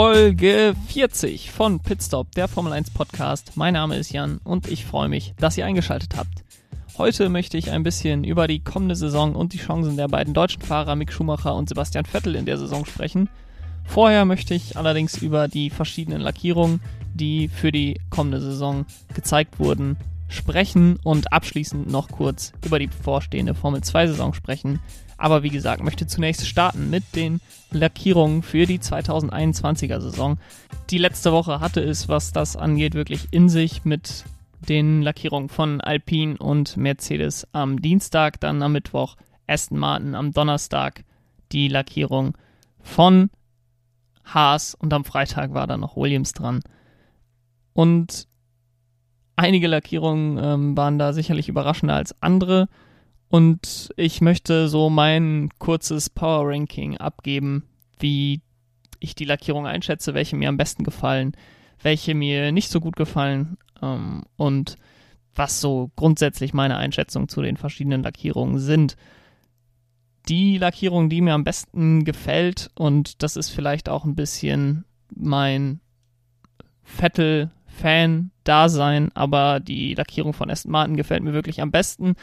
Folge 40 von Pitstop, der Formel 1 Podcast. Mein Name ist Jan und ich freue mich, dass ihr eingeschaltet habt. Heute möchte ich ein bisschen über die kommende Saison und die Chancen der beiden deutschen Fahrer Mick Schumacher und Sebastian Vettel in der Saison sprechen. Vorher möchte ich allerdings über die verschiedenen Lackierungen, die für die kommende Saison gezeigt wurden, sprechen und abschließend noch kurz über die bevorstehende Formel 2 Saison sprechen. Aber wie gesagt, möchte zunächst starten mit den Lackierungen für die 2021er Saison. Die letzte Woche hatte es, was das angeht, wirklich in sich mit den Lackierungen von Alpine und Mercedes am Dienstag, dann am Mittwoch Aston Martin, am Donnerstag die Lackierung von Haas und am Freitag war dann noch Williams dran. Und einige Lackierungen ähm, waren da sicherlich überraschender als andere. Und ich möchte so mein kurzes Power Ranking abgeben, wie ich die Lackierung einschätze, welche mir am besten gefallen, welche mir nicht so gut gefallen ähm, und was so grundsätzlich meine Einschätzung zu den verschiedenen Lackierungen sind. Die Lackierung, die mir am besten gefällt, und das ist vielleicht auch ein bisschen mein Vettel-Fan-Dasein, aber die Lackierung von Aston Martin gefällt mir wirklich am besten.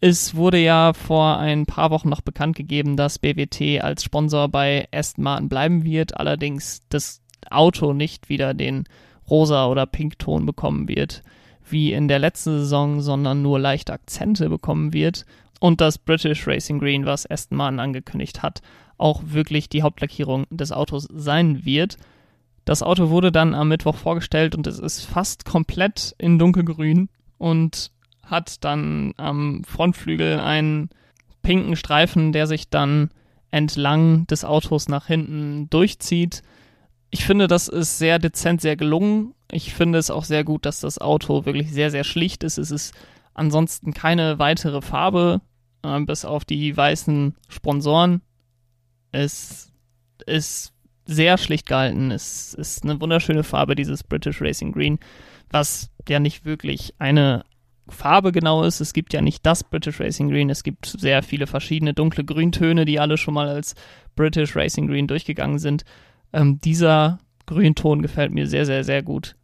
Es wurde ja vor ein paar Wochen noch bekannt gegeben, dass BWT als Sponsor bei Aston Martin bleiben wird, allerdings das Auto nicht wieder den rosa oder Pinkton bekommen wird, wie in der letzten Saison, sondern nur leichte Akzente bekommen wird und das British Racing Green, was Aston Martin angekündigt hat, auch wirklich die Hauptlackierung des Autos sein wird. Das Auto wurde dann am Mittwoch vorgestellt und es ist fast komplett in dunkelgrün und hat dann am Frontflügel einen pinken Streifen, der sich dann entlang des Autos nach hinten durchzieht. Ich finde, das ist sehr dezent, sehr gelungen. Ich finde es auch sehr gut, dass das Auto wirklich sehr, sehr schlicht ist. Es ist ansonsten keine weitere Farbe, äh, bis auf die weißen Sponsoren. Es ist sehr schlicht gehalten. Es ist eine wunderschöne Farbe, dieses British Racing Green, was ja nicht wirklich eine Farbe genau ist. Es gibt ja nicht das British Racing Green. Es gibt sehr viele verschiedene dunkle Grüntöne, die alle schon mal als British Racing Green durchgegangen sind. Ähm, dieser Grünton gefällt mir sehr, sehr, sehr gut.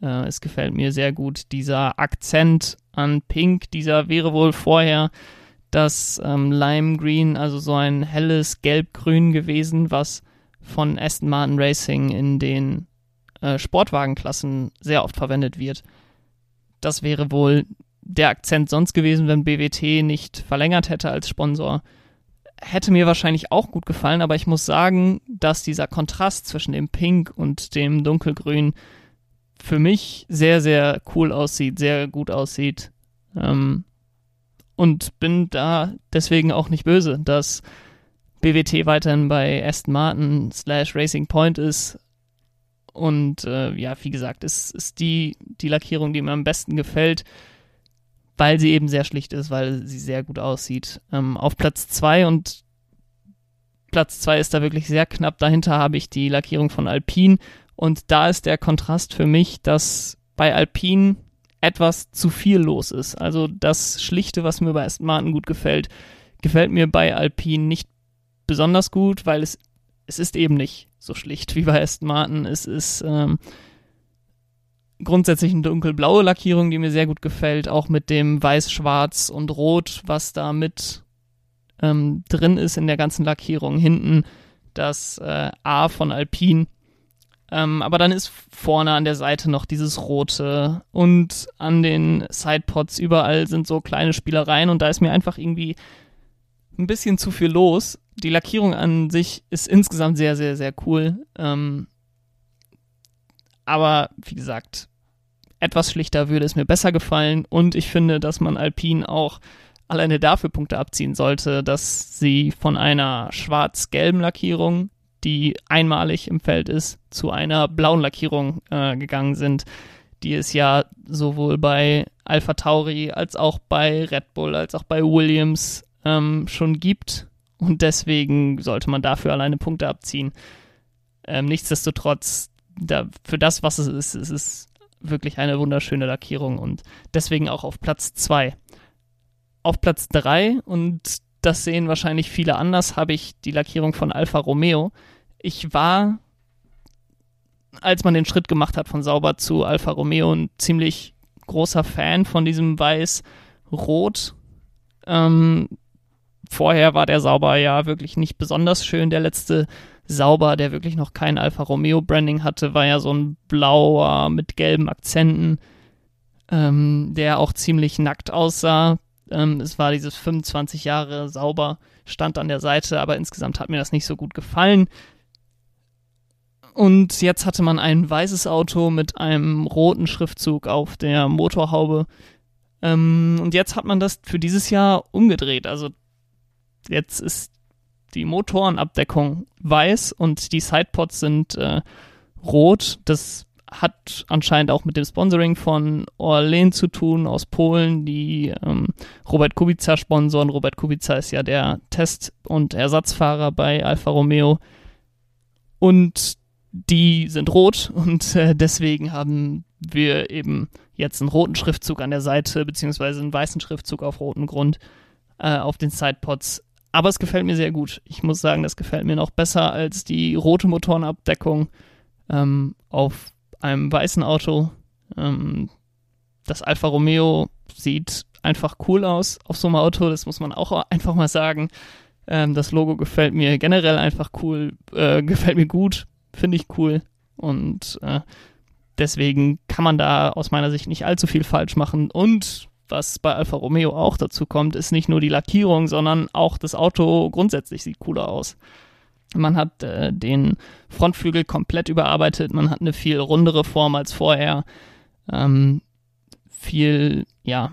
Äh, es gefällt mir sehr gut. Dieser Akzent an Pink, dieser wäre wohl vorher das ähm, Lime Green, also so ein helles Gelb-Grün gewesen, was von Aston Martin Racing in den äh, Sportwagenklassen sehr oft verwendet wird. Das wäre wohl der Akzent sonst gewesen, wenn BWT nicht verlängert hätte als Sponsor. Hätte mir wahrscheinlich auch gut gefallen, aber ich muss sagen, dass dieser Kontrast zwischen dem Pink und dem Dunkelgrün für mich sehr, sehr cool aussieht, sehr gut aussieht. Ähm, und bin da deswegen auch nicht böse, dass BWT weiterhin bei Aston Martin slash Racing Point ist, und äh, ja, wie gesagt, es ist die, die Lackierung, die mir am besten gefällt, weil sie eben sehr schlicht ist, weil sie sehr gut aussieht. Ähm, auf Platz 2 und Platz 2 ist da wirklich sehr knapp. Dahinter habe ich die Lackierung von Alpine. Und da ist der Kontrast für mich, dass bei Alpine etwas zu viel los ist. Also das Schlichte, was mir bei Aston Martin gut gefällt, gefällt mir bei Alpine nicht besonders gut, weil es, es ist eben nicht so schlicht wie bei Aston Martin. Es ist ähm, grundsätzlich eine dunkelblaue Lackierung, die mir sehr gut gefällt, auch mit dem Weiß, Schwarz und Rot, was da mit ähm, drin ist in der ganzen Lackierung. Hinten das äh, A von Alpine. Ähm, aber dann ist vorne an der Seite noch dieses Rote und an den Sidepods überall sind so kleine Spielereien und da ist mir einfach irgendwie ein bisschen zu viel los die Lackierung an sich ist insgesamt sehr, sehr, sehr cool. Ähm, aber wie gesagt, etwas schlichter würde es mir besser gefallen und ich finde, dass man Alpine auch alleine dafür Punkte abziehen sollte, dass sie von einer schwarz-gelben Lackierung, die einmalig im Feld ist, zu einer blauen Lackierung äh, gegangen sind, die es ja sowohl bei Alpha Tauri als auch bei Red Bull als auch bei Williams ähm, schon gibt und deswegen sollte man dafür alleine Punkte abziehen. Ähm, nichtsdestotrotz, da, für das, was es ist, es ist wirklich eine wunderschöne Lackierung und deswegen auch auf Platz 2. Auf Platz 3, und das sehen wahrscheinlich viele anders, habe ich die Lackierung von Alfa Romeo. Ich war als man den Schritt gemacht hat von Sauber zu Alfa Romeo, ein ziemlich großer Fan von diesem Weiß-Rot. Ähm, vorher war der Sauber ja wirklich nicht besonders schön. Der letzte Sauber, der wirklich noch kein Alfa Romeo Branding hatte, war ja so ein blauer mit gelben Akzenten, ähm, der auch ziemlich nackt aussah. Ähm, es war dieses 25 Jahre Sauber, stand an der Seite, aber insgesamt hat mir das nicht so gut gefallen. Und jetzt hatte man ein weißes Auto mit einem roten Schriftzug auf der Motorhaube. Ähm, und jetzt hat man das für dieses Jahr umgedreht. Also jetzt ist die Motorenabdeckung weiß und die Sidepods sind äh, rot. Das hat anscheinend auch mit dem Sponsoring von Orlen zu tun aus Polen, die ähm, Robert Kubica sponsoren. Robert Kubica ist ja der Test- und Ersatzfahrer bei Alfa Romeo. Und die sind rot und äh, deswegen haben wir eben jetzt einen roten Schriftzug an der Seite, beziehungsweise einen weißen Schriftzug auf rotem Grund äh, auf den Sidepods. Aber es gefällt mir sehr gut. Ich muss sagen, das gefällt mir noch besser als die rote Motorenabdeckung ähm, auf einem weißen Auto. Ähm, das Alfa Romeo sieht einfach cool aus auf so einem Auto, das muss man auch einfach mal sagen. Ähm, das Logo gefällt mir generell einfach cool, äh, gefällt mir gut finde ich cool. Und äh, deswegen kann man da aus meiner Sicht nicht allzu viel falsch machen. Und was bei Alfa Romeo auch dazu kommt, ist nicht nur die Lackierung, sondern auch das Auto grundsätzlich sieht cooler aus. Man hat äh, den Frontflügel komplett überarbeitet, man hat eine viel rundere Form als vorher. Ähm, viel, ja,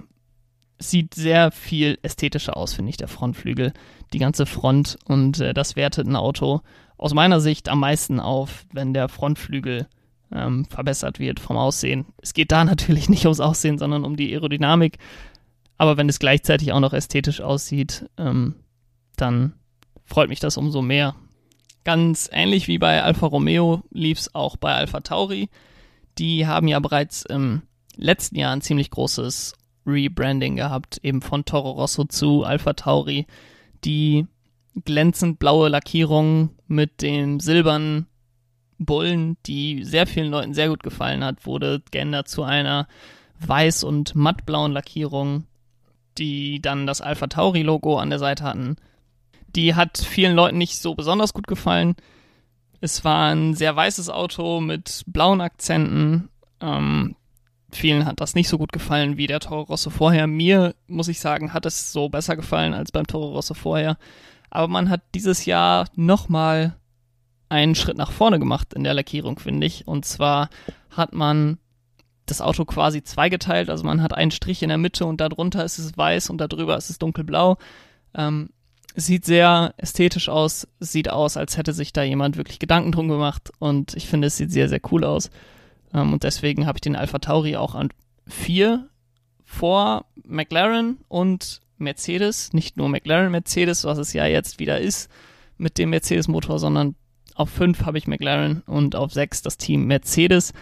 sieht sehr viel ästhetischer aus, finde ich, der Frontflügel. Die ganze Front und äh, das wertet ein Auto aus meiner Sicht am meisten auf, wenn der Frontflügel ähm, verbessert wird vom Aussehen. Es geht da natürlich nicht ums Aussehen, sondern um die Aerodynamik. Aber wenn es gleichzeitig auch noch ästhetisch aussieht, ähm, dann freut mich das umso mehr. Ganz ähnlich wie bei Alfa Romeo lief es auch bei Alfa Tauri. Die haben ja bereits im letzten Jahr ein ziemlich großes Rebranding gehabt, eben von Toro Rosso zu Alfa Tauri. Die glänzend blaue Lackierung mit den silbernen Bullen, die sehr vielen Leuten sehr gut gefallen hat, wurde geändert zu einer weiß- und mattblauen Lackierung, die dann das Alpha Tauri Logo an der Seite hatten. Die hat vielen Leuten nicht so besonders gut gefallen. Es war ein sehr weißes Auto mit blauen Akzenten. Ähm, vielen hat das nicht so gut gefallen wie der Toro Rosso vorher. Mir, muss ich sagen, hat es so besser gefallen als beim Toro Rosso vorher. Aber man hat dieses Jahr nochmal einen Schritt nach vorne gemacht in der Lackierung, finde ich. Und zwar hat man das Auto quasi zweigeteilt. Also man hat einen Strich in der Mitte und darunter ist es weiß und darüber ist es dunkelblau. Ähm, sieht sehr ästhetisch aus. Sieht aus, als hätte sich da jemand wirklich Gedanken drum gemacht. Und ich finde, es sieht sehr, sehr cool aus. Ähm, und deswegen habe ich den Alpha Tauri auch an vier vor McLaren und Mercedes, nicht nur McLaren Mercedes, was es ja jetzt wieder ist mit dem Mercedes-Motor, sondern auf 5 habe ich McLaren und auf 6 das Team Mercedes.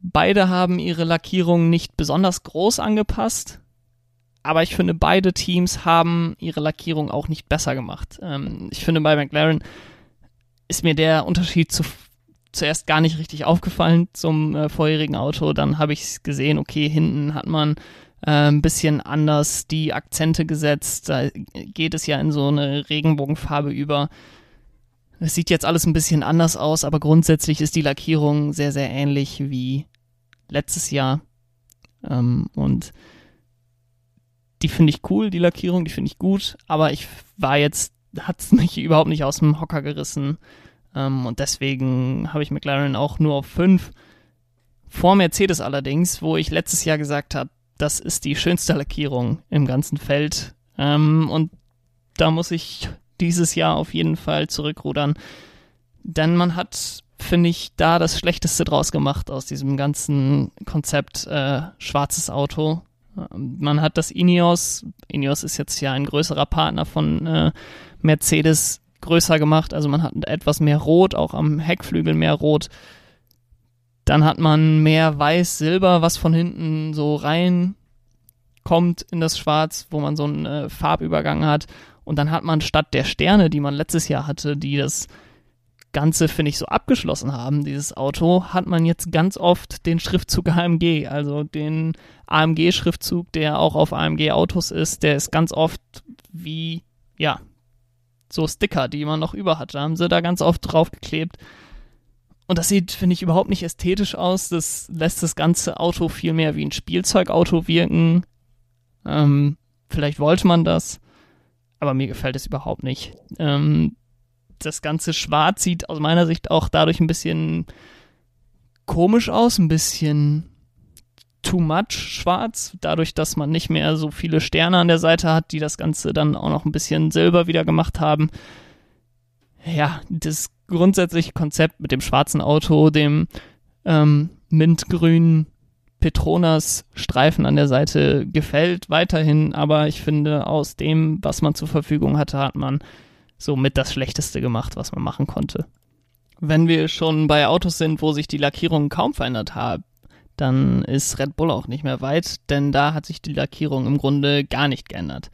Beide haben ihre Lackierung nicht besonders groß angepasst, aber ich finde, beide Teams haben ihre Lackierung auch nicht besser gemacht. Ähm, ich finde, bei McLaren ist mir der Unterschied zu, zuerst gar nicht richtig aufgefallen zum äh, vorherigen Auto. Dann habe ich gesehen, okay, hinten hat man äh, ein bisschen anders die Akzente gesetzt. Da geht es ja in so eine Regenbogenfarbe über. Es sieht jetzt alles ein bisschen anders aus, aber grundsätzlich ist die Lackierung sehr, sehr ähnlich wie letztes Jahr. Ähm, und die finde ich cool, die Lackierung, die finde ich gut, aber ich war jetzt, hat es mich überhaupt nicht aus dem Hocker gerissen. Ähm, und deswegen habe ich McLaren auch nur auf 5. Vor Mercedes allerdings, wo ich letztes Jahr gesagt habe, das ist die schönste Lackierung im ganzen Feld. Ähm, und da muss ich dieses Jahr auf jeden Fall zurückrudern. Denn man hat, finde ich, da das Schlechteste draus gemacht aus diesem ganzen Konzept äh, schwarzes Auto. Ähm, man hat das Ineos, Ineos ist jetzt ja ein größerer Partner von äh, Mercedes, größer gemacht. Also man hat etwas mehr Rot, auch am Heckflügel mehr Rot. Dann hat man mehr Weiß-Silber, was von hinten so rein kommt in das Schwarz, wo man so einen äh, Farbübergang hat. Und dann hat man statt der Sterne, die man letztes Jahr hatte, die das Ganze, finde ich, so abgeschlossen haben, dieses Auto, hat man jetzt ganz oft den Schriftzug AMG, also den AMG-Schriftzug, der auch auf AMG-Autos ist, der ist ganz oft wie, ja, so Sticker, die man noch über hat. Da haben sie da ganz oft draufgeklebt. Und das sieht, finde ich, überhaupt nicht ästhetisch aus. Das lässt das ganze Auto viel mehr wie ein Spielzeugauto wirken. Ähm, vielleicht wollte man das, aber mir gefällt es überhaupt nicht. Ähm, das ganze Schwarz sieht aus meiner Sicht auch dadurch ein bisschen komisch aus, ein bisschen too much schwarz, dadurch, dass man nicht mehr so viele Sterne an der Seite hat, die das Ganze dann auch noch ein bisschen silber wieder gemacht haben. Ja, das grundsätzliche Konzept mit dem schwarzen Auto, dem ähm, mintgrünen Petronas Streifen an der Seite gefällt weiterhin, aber ich finde, aus dem, was man zur Verfügung hatte, hat man somit das Schlechteste gemacht, was man machen konnte. Wenn wir schon bei Autos sind, wo sich die Lackierungen kaum verändert haben, dann ist Red Bull auch nicht mehr weit, denn da hat sich die Lackierung im Grunde gar nicht geändert.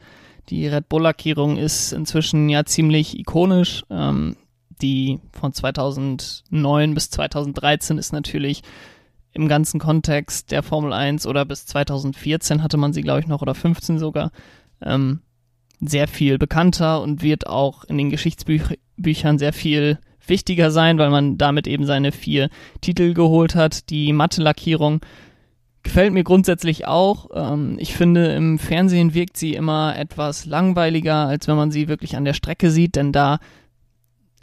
Die Red Bull-Lackierung ist inzwischen ja ziemlich ikonisch. Ähm, die von 2009 bis 2013 ist natürlich im ganzen Kontext der Formel 1 oder bis 2014 hatte man sie, glaube ich, noch oder 15 sogar, ähm, sehr viel bekannter und wird auch in den Geschichtsbüchern sehr viel wichtiger sein, weil man damit eben seine vier Titel geholt hat. Die Matte-Lackierung gefällt mir grundsätzlich auch. Ähm, ich finde, im Fernsehen wirkt sie immer etwas langweiliger, als wenn man sie wirklich an der Strecke sieht, denn da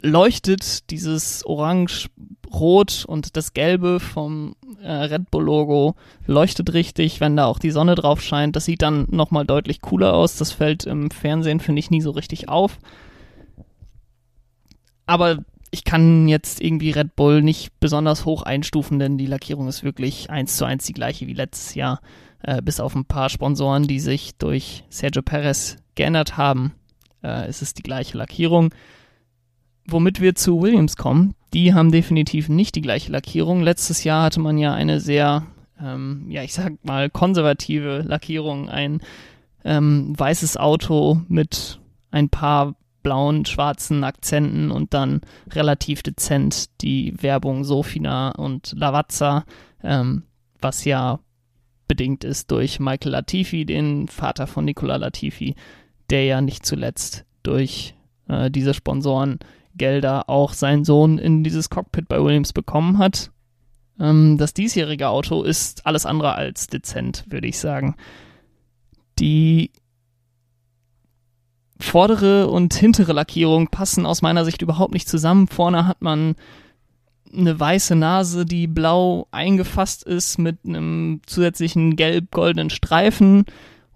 leuchtet dieses Orange, Rot und das Gelbe vom äh, Red Bull Logo leuchtet richtig, wenn da auch die Sonne drauf scheint. Das sieht dann nochmal deutlich cooler aus. Das fällt im Fernsehen, finde ich, nie so richtig auf. Aber ich kann jetzt irgendwie Red Bull nicht besonders hoch einstufen, denn die Lackierung ist wirklich eins zu eins die gleiche wie letztes Jahr. Äh, bis auf ein paar Sponsoren, die sich durch Sergio Perez geändert haben, äh, ist es die gleiche Lackierung. Womit wir zu Williams kommen, die haben definitiv nicht die gleiche Lackierung. Letztes Jahr hatte man ja eine sehr, ähm, ja, ich sag mal, konservative Lackierung. Ein ähm, weißes Auto mit ein paar blauen, schwarzen Akzenten und dann relativ dezent die Werbung Sofina und Lavazza, ähm, was ja bedingt ist durch Michael Latifi, den Vater von Nicola Latifi, der ja nicht zuletzt durch äh, diese Sponsoren Gelder auch sein Sohn in dieses Cockpit bei Williams bekommen hat. Ähm, das diesjährige Auto ist alles andere als dezent, würde ich sagen. Die vordere und hintere Lackierung passen aus meiner Sicht überhaupt nicht zusammen. Vorne hat man eine weiße Nase, die blau eingefasst ist mit einem zusätzlichen gelb-goldenen Streifen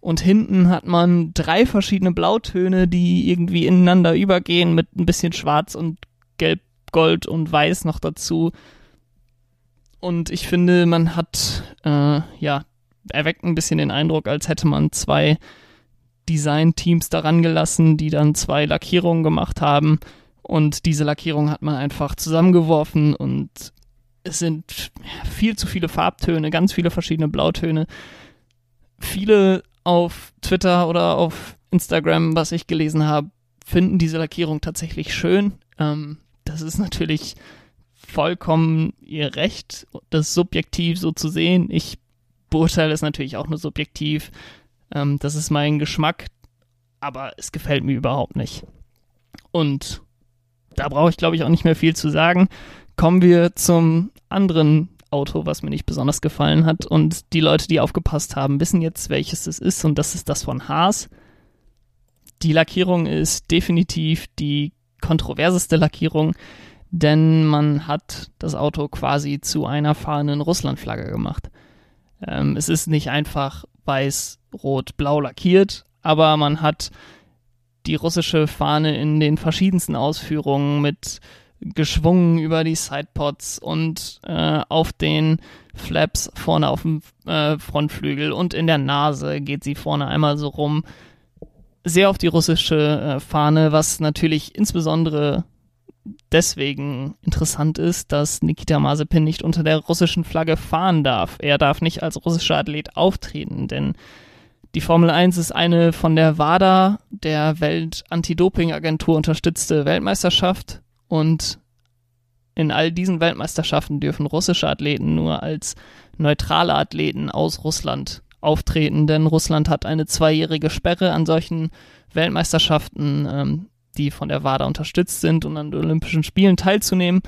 und hinten hat man drei verschiedene Blautöne, die irgendwie ineinander übergehen mit ein bisschen Schwarz und Gelb, Gold und Weiß noch dazu. Und ich finde, man hat, äh, ja, erweckt ein bisschen den Eindruck, als hätte man zwei Design-Teams daran gelassen, die dann zwei Lackierungen gemacht haben. Und diese Lackierung hat man einfach zusammengeworfen und es sind viel zu viele Farbtöne, ganz viele verschiedene Blautöne. Viele auf Twitter oder auf Instagram, was ich gelesen habe, finden diese Lackierung tatsächlich schön. Ähm, das ist natürlich vollkommen ihr Recht, das subjektiv so zu sehen. Ich beurteile es natürlich auch nur subjektiv. Ähm, das ist mein Geschmack, aber es gefällt mir überhaupt nicht. Und da brauche ich, glaube ich, auch nicht mehr viel zu sagen. Kommen wir zum anderen Auto, was mir nicht besonders gefallen hat. Und die Leute, die aufgepasst haben, wissen jetzt, welches es ist. Und das ist das von Haas. Die Lackierung ist definitiv die kontroverseste Lackierung, denn man hat das Auto quasi zu einer fahrenden Russlandflagge gemacht. Ähm, es ist nicht einfach weiß, rot, blau lackiert, aber man hat die russische Fahne in den verschiedensten Ausführungen mit geschwungen über die Sidepods und äh, auf den Flaps vorne auf dem äh, Frontflügel und in der Nase geht sie vorne einmal so rum. Sehr auf die russische äh, Fahne, was natürlich insbesondere deswegen interessant ist, dass Nikita Mazepin nicht unter der russischen Flagge fahren darf. Er darf nicht als russischer Athlet auftreten, denn die Formel 1 ist eine von der WADA, der Welt-Anti-Doping-Agentur unterstützte Weltmeisterschaft und In all diesen Weltmeisterschaften dürfen russische Athleten nur als neutrale Athleten aus Russland auftreten, denn Russland hat eine zweijährige Sperre an solchen Weltmeisterschaften, ähm, die von der WADA unterstützt sind, um an Olympischen Spielen teilzunehmen.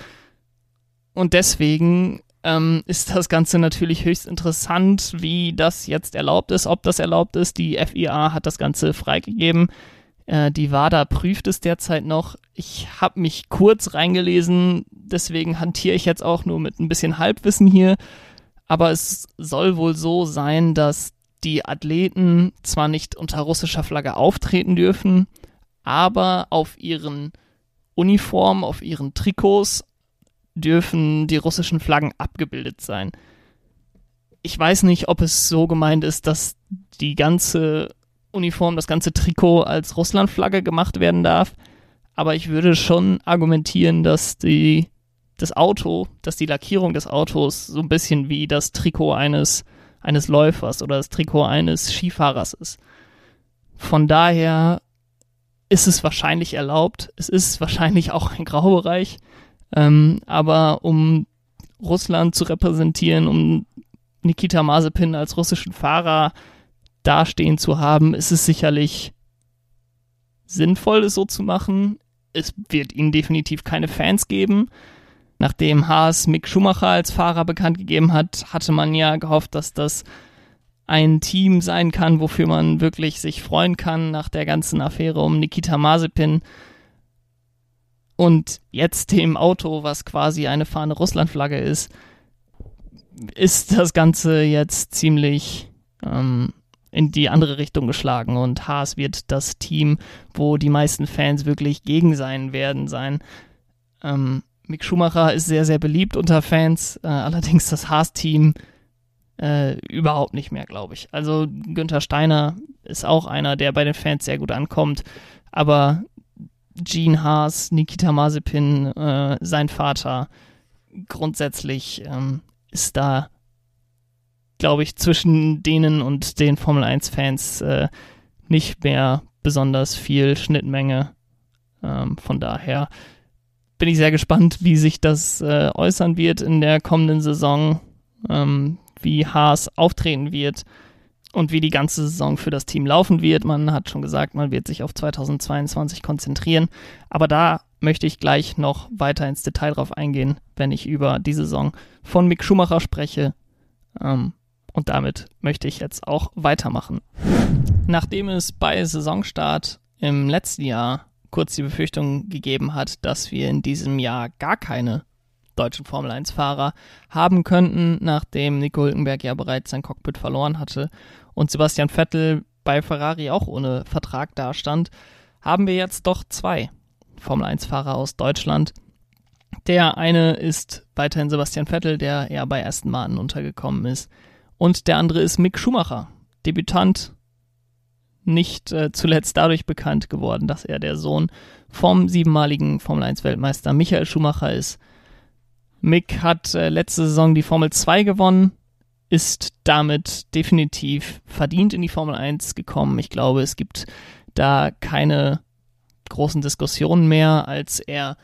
Und deswegen ähm, ist das Ganze natürlich höchst interessant, wie das jetzt erlaubt ist, ob das erlaubt ist. Die FIA hat das Ganze freigegeben. Äh, die WADA prüft es derzeit noch. Ich habe mich kurz reingelesen, deswegen hantiere ich jetzt auch nur mit ein bisschen Halbwissen hier. Aber es soll wohl so sein, dass die Athleten zwar nicht unter russischer Flagge auftreten dürfen, aber auf ihren Uniformen, auf ihren Trikots dürfen die russischen Flaggen abgebildet sein. Ich weiß nicht, ob es so gemeint ist, dass die ganze Uniform, das ganze Trikot als Russlandflagge gemacht werden darf, aber ich würde schon argumentieren, dass die das Auto, dass die Lackierung des Autos so ein bisschen wie das Trikot eines eines Läufers oder das Trikot eines Skifahrers ist. Von daher ist es wahrscheinlich erlaubt. Es ist wahrscheinlich auch ein Graubereich. Ähm, aber um Russland zu repräsentieren, um Nikita Mazepin als russischen Fahrer dastehen zu haben, ist es sicherlich sinnvoll, es so zu machen. Es wird ihnen definitiv keine Fans geben. Nachdem Haas Mick Schumacher als Fahrer bekannt gegeben hat, hatte man ja gehofft, dass das ein Team sein kann, wofür man wirklich sich freuen kann nach der ganzen Affäre um Nikita Mazepin. Und jetzt dem Auto, was quasi eine fahrende Russlandflagge ist, ist das Ganze jetzt ziemlich ähm, in die andere Richtung geschlagen und Haas wird das Team, wo die meisten Fans wirklich gegen sein werden, sein. Ähm, Mick Schumacher ist sehr, sehr beliebt unter Fans, äh, allerdings das Haas-Team äh, überhaupt nicht mehr, glaube ich. Also Günther Steiner ist auch einer, der bei den Fans sehr gut ankommt, aber Gene Haas, Nikita Mazepin, äh, sein Vater, grundsätzlich ähm, ist da, glaube ich, zwischen denen und den Formel 1-Fans äh, nicht mehr besonders viel Schnittmenge. Ähm, von daher bin ich sehr gespannt, wie sich das äh, äußern wird in der kommenden Saison, ähm, wie Haas auftreten wird und wie die ganze Saison für das Team laufen wird. Man hat schon gesagt, man wird sich auf 2022 konzentrieren, aber da möchte ich gleich noch weiter ins Detail drauf eingehen, wenn ich über die Saison von Mick Schumacher spreche. Ähm, und damit möchte ich jetzt auch weitermachen. Nachdem es bei Saisonstart im letzten Jahr kurz die Befürchtung gegeben hat, dass wir in diesem Jahr gar keine deutschen Formel 1-Fahrer haben könnten, nachdem Nico Hülkenberg ja bereits sein Cockpit verloren hatte und Sebastian Vettel bei Ferrari auch ohne Vertrag dastand, haben wir jetzt doch zwei Formel 1-Fahrer aus Deutschland. Der eine ist weiterhin Sebastian Vettel, der ja bei Aston Martin untergekommen ist. Und der andere ist Mick Schumacher, Debütant nicht äh, zuletzt dadurch bekannt geworden, dass er der Sohn vom siebenmaligen Formel 1 Weltmeister Michael Schumacher ist. Mick hat äh, letzte Saison die Formel 2 gewonnen, ist damit definitiv verdient in die Formel 1 gekommen. Ich glaube, es gibt da keine großen Diskussionen mehr, als er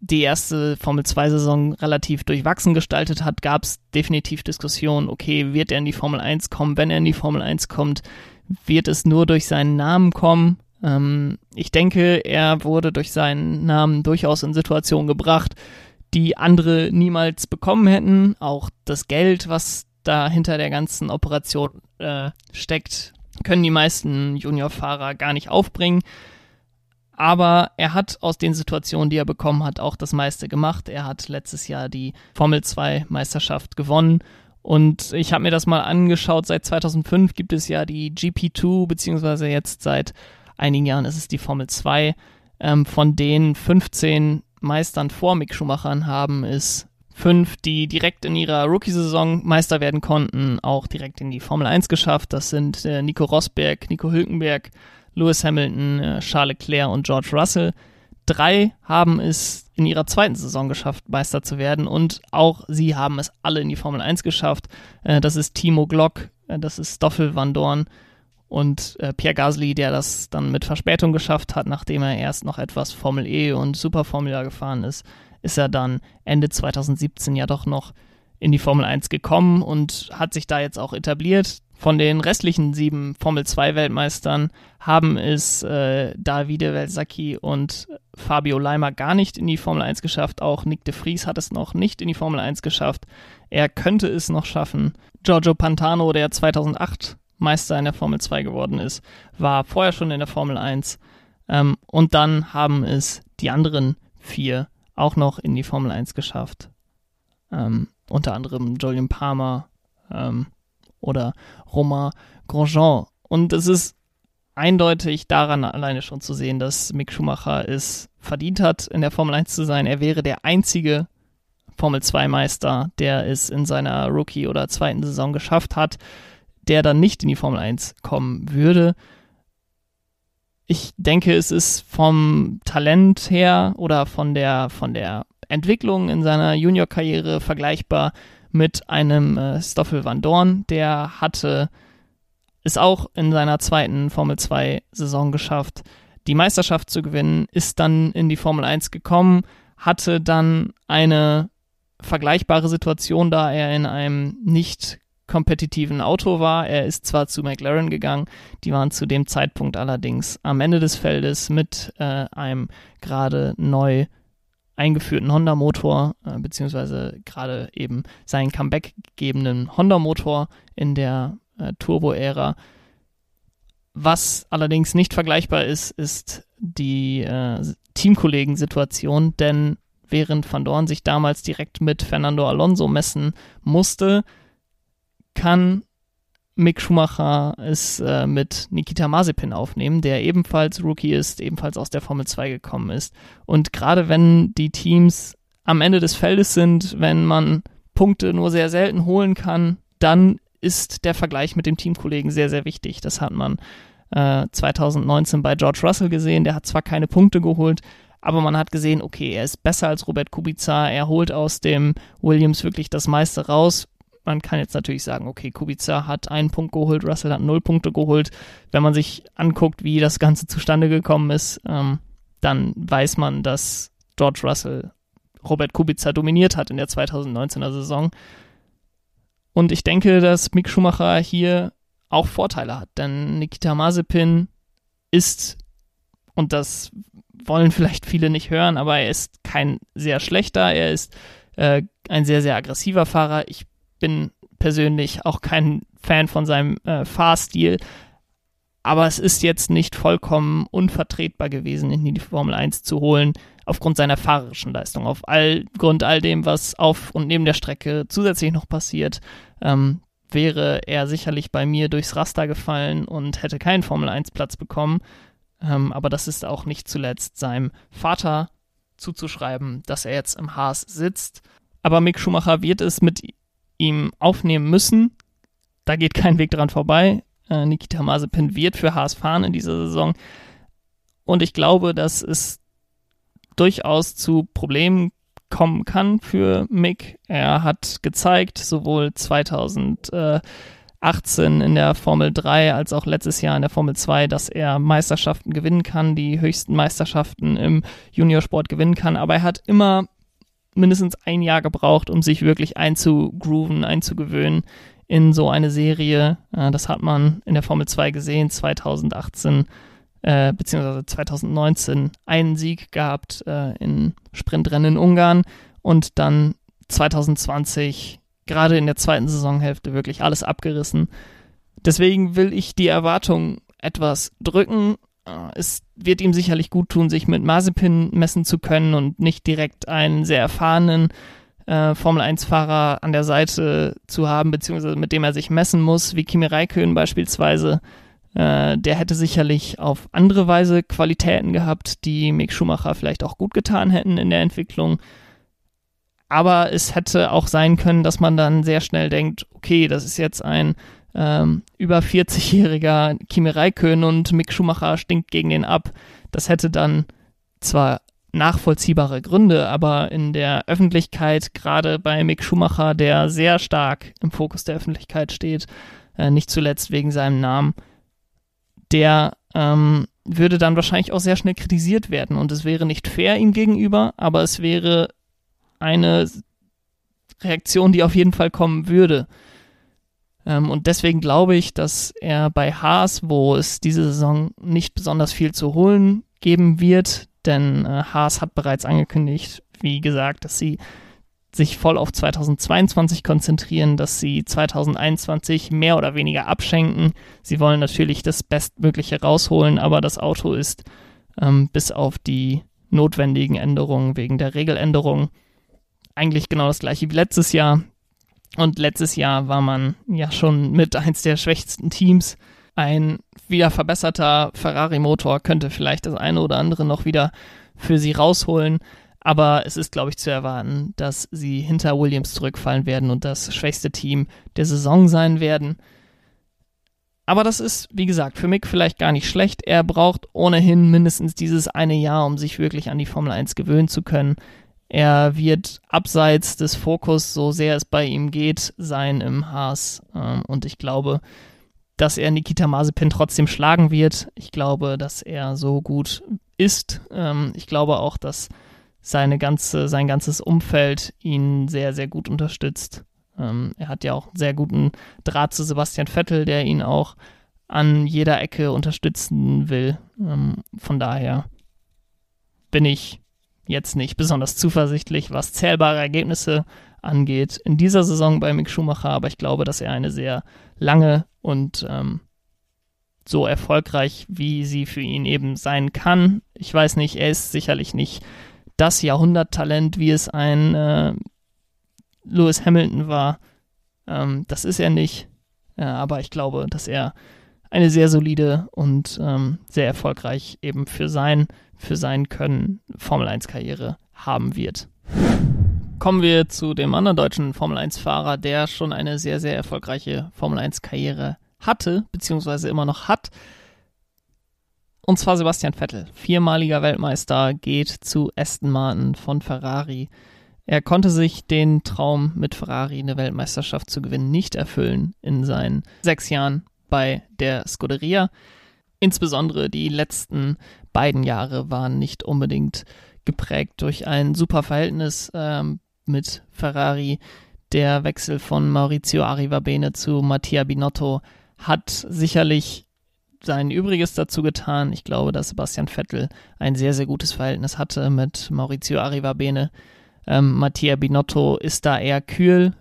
die erste Formel 2 Saison relativ durchwachsen gestaltet hat, gab es definitiv Diskussionen, okay, wird er in die Formel 1 kommen? Wenn er in die Formel 1 kommt, wird es nur durch seinen Namen kommen. Ähm, ich denke, er wurde durch seinen Namen durchaus in Situationen gebracht, die andere niemals bekommen hätten. Auch das Geld, was da hinter der ganzen Operation äh, steckt, können die meisten Juniorfahrer gar nicht aufbringen. Aber er hat aus den Situationen, die er bekommen hat, auch das meiste gemacht. Er hat letztes Jahr die Formel 2 Meisterschaft gewonnen und ich habe mir das mal angeschaut. Seit 2005 gibt es ja die GP2, beziehungsweise jetzt seit einigen Jahren ist es die Formel 2. Ähm, von den 15 Meistern vor Mick Schumachern haben es fünf, die direkt in ihrer Rookie-Saison Meister werden konnten, auch direkt in die Formel 1 geschafft. Das sind äh, Nico Rosberg, Nico Hülkenberg, Lewis Hamilton, äh, Charles Leclerc und George Russell. Drei haben es in ihrer zweiten Saison geschafft, Meister zu werden und auch sie haben es alle in die Formel 1 geschafft. Äh, das ist Timo Glock, äh, das ist Stoffel Van Dorn und Pierre Gasly, der das dann mit Verspätung geschafft hat, nachdem er erst noch etwas Formel E und Super Formula gefahren ist, ist er dann Ende 2017 ja doch noch in die Formel 1 gekommen und hat sich da jetzt auch etabliert. Von den restlichen sieben Formel 2 Weltmeistern haben es äh, Davide Velzacki und Fabio Leimer gar nicht in die Formel 1 geschafft. Auch Nick de Vries hat es noch nicht in die Formel 1 geschafft. Er könnte es noch schaffen. Giorgio Pantano, der 2008 Meister in der Formel 2 geworden ist, war vorher schon in der Formel 1. Ähm, und dann haben es die anderen vier auch noch in die Formel 1 geschafft. Ähm, unter anderem Julian Palmer, ähm, oder Romain Grosjean. Und es ist eindeutig daran alleine schon zu sehen, dass Mick Schumacher es verdient hat, in der Formel 1 zu sein. Er wäre der einzige Formel 2 Meister, der es in seiner Rookie- oder zweiten Saison geschafft hat, der dann nicht in die Formel 1 kommen würde. Ich denke, es ist vom Talent her oder von der, von der Entwicklung in seiner Junior-Karriere vergleichbar mit einem äh, Stoffel Van Dorn, der hatte es auch in seiner zweiten Formel 2 Saison geschafft, die Meisterschaft zu gewinnen, ist dann in die Formel 1 gekommen, hatte dann eine vergleichbare Situation, da er in einem nicht kompetitiven Auto war. Er ist zwar zu McLaren gegangen, die waren zu dem Zeitpunkt allerdings am Ende des Feldes mit äh, einem gerade neu eingeführten Honda-Motor, äh, beziehungsweise gerade eben seinen Comeback gegebenen Honda-Motor in der äh, Turbo-Ära. Was allerdings nicht vergleichbar ist, ist die äh, Teamkollegen-Situation, denn während Van Dorn sich damals direkt mit Fernando Alonso messen musste, kann Mick Schumacher es äh, mit Nikita Mazepin aufnehmen, der ebenfalls Rookie ist, ebenfalls aus der Formel 2 gekommen ist. Und gerade wenn die Teams am Ende des Feldes sind, wenn man Punkte nur sehr selten holen kann, dann ist der Vergleich mit dem Teamkollegen sehr, sehr wichtig. Das hat man äh, 2019 bei George Russell gesehen. Der hat zwar keine Punkte geholt, aber man hat gesehen, okay, er ist besser als Robert Kubica. Er holt aus dem Williams wirklich das meiste raus man kann jetzt natürlich sagen, okay, Kubica hat einen Punkt geholt, Russell hat null Punkte geholt. Wenn man sich anguckt, wie das Ganze zustande gekommen ist, ähm, dann weiß man, dass George Russell Robert Kubica dominiert hat in der 2019er Saison. Und ich denke, dass Mick Schumacher hier auch Vorteile hat, denn Nikita Mazepin ist, und das wollen vielleicht viele nicht hören, aber er ist kein sehr schlechter, er ist äh, ein sehr, sehr aggressiver Fahrer. Ich bin persönlich auch kein Fan von seinem äh, Fahrstil. Aber es ist jetzt nicht vollkommen unvertretbar gewesen, ihn in die Formel 1 zu holen, aufgrund seiner fahrerischen Leistung. Aufgrund all dem, was auf und neben der Strecke zusätzlich noch passiert, ähm, wäre er sicherlich bei mir durchs Raster gefallen und hätte keinen Formel 1 Platz bekommen. Ähm, aber das ist auch nicht zuletzt seinem Vater zuzuschreiben, dass er jetzt im Haas sitzt. Aber Mick Schumacher wird es mit ihm aufnehmen müssen. Da geht kein Weg dran vorbei. Äh, Nikita Mazepin wird für Haas fahren in dieser Saison. Und ich glaube, dass es durchaus zu Problemen kommen kann für Mick. Er hat gezeigt, sowohl 2018 in der Formel 3 als auch letztes Jahr in der Formel 2, dass er Meisterschaften gewinnen kann, die höchsten Meisterschaften im Juniorsport gewinnen kann. Aber er hat immer mindestens ein Jahr gebraucht, um sich wirklich einzugrooven, einzugewöhnen in so eine Serie. Äh, das hat man in der Formel 2 gesehen, 2018 äh, beziehungsweise 2019 einen Sieg gehabt äh, in Sprintrennen in Ungarn und dann 2020 gerade in der zweiten Saisonhälfte wirklich alles abgerissen. Deswegen will ich die Erwartung etwas drücken es wird ihm sicherlich gut tun, sich mit Mazepin messen zu können und nicht direkt einen sehr erfahrenen äh, Formel-1-Fahrer an der Seite zu haben, beziehungsweise mit dem er sich messen muss, wie Kimi Räikkönen beispielsweise. Äh, der hätte sicherlich auf andere Weise Qualitäten gehabt, die Mick Schumacher vielleicht auch gut getan hätten in der Entwicklung. Aber es hätte auch sein können, dass man dann sehr schnell denkt, okay, das ist jetzt ein ähm, über 40-jähriger Kimi Räikkönen und Mick Schumacher stinkt gegen den ab. Das hätte dann zwar nachvollziehbare Gründe, aber in der Öffentlichkeit, gerade bei Mick Schumacher, der sehr stark im Fokus der Öffentlichkeit steht, äh, nicht zuletzt wegen seinem Namen, der ähm, würde dann wahrscheinlich auch sehr schnell kritisiert werden und es wäre nicht fair ihm gegenüber, aber es wäre eine Reaktion, die auf jeden Fall kommen würde. Ähm, und deswegen glaube ich, dass er bei Haas, wo es diese Saison nicht besonders viel zu holen geben wird, denn äh, Haas hat bereits angekündigt, wie gesagt, dass sie sich voll auf 2022 konzentrieren, dass sie 2021 mehr oder weniger abschenken. Sie wollen natürlich das Bestmögliche rausholen, aber das Auto ist ähm, bis auf die notwendigen Änderungen wegen der Regeländerung eigentlich genau das gleiche wie letztes Jahr. Und letztes Jahr war man ja schon mit eins der schwächsten Teams. Ein wieder verbesserter Ferrari-Motor könnte vielleicht das eine oder andere noch wieder für sie rausholen. Aber es ist, glaube ich, zu erwarten, dass sie hinter Williams zurückfallen werden und das schwächste Team der Saison sein werden. Aber das ist, wie gesagt, für Mick vielleicht gar nicht schlecht. Er braucht ohnehin mindestens dieses eine Jahr, um sich wirklich an die Formel 1 gewöhnen zu können. Er wird abseits des Fokus, so sehr es bei ihm geht, sein im Haas. Ähm, und ich glaube, dass er Nikita Mazepin trotzdem schlagen wird. Ich glaube, dass er so gut ist. Ähm, ich glaube auch, dass seine ganze, sein ganzes Umfeld ihn sehr, sehr gut unterstützt. Ähm, er hat ja auch einen sehr guten Draht zu Sebastian Vettel, der ihn auch an jeder Ecke unterstützen will. von daher bin ich jetzt nicht besonders zuversichtlich, was zählbare Ergebnisse angeht in dieser Saison bei Mick Schumacher, aber ich glaube, dass er eine sehr lange und ähm, so erfolgreich, wie sie für ihn eben sein kann. Ich weiß nicht, er ist sicherlich nicht das Jahrhunderttalent, wie es ein äh, Lewis Hamilton war. Ähm, das ist er nicht, ja, aber ich glaube, dass er eine sehr solide und ähm, sehr erfolgreich eben für sein für sein Können Formel 1-Karriere haben wird. Kommen wir zu dem anderen deutschen Formel 1-Fahrer, der schon eine sehr, sehr erfolgreiche Formel 1-Karriere hatte, beziehungsweise immer noch hat. Und zwar Sebastian Vettel. Viermaliger Weltmeister geht zu Aston Martin von Ferrari. Er konnte sich den Traum mit Ferrari eine Weltmeisterschaft zu gewinnen nicht erfüllen in seinen sechs Jahren bei der Scuderia. Insbesondere die letzten beiden Jahre waren nicht unbedingt geprägt durch ein super Verhältnis ähm, mit Ferrari. Der Wechsel von Maurizio Arrivabene zu Mattia Binotto hat sicherlich sein Übriges dazu getan. Ich glaube, dass Sebastian Vettel ein sehr, sehr gutes Verhältnis hatte mit Maurizio Arrivabene. Ähm, Mattia Binotto ist da eher kühl,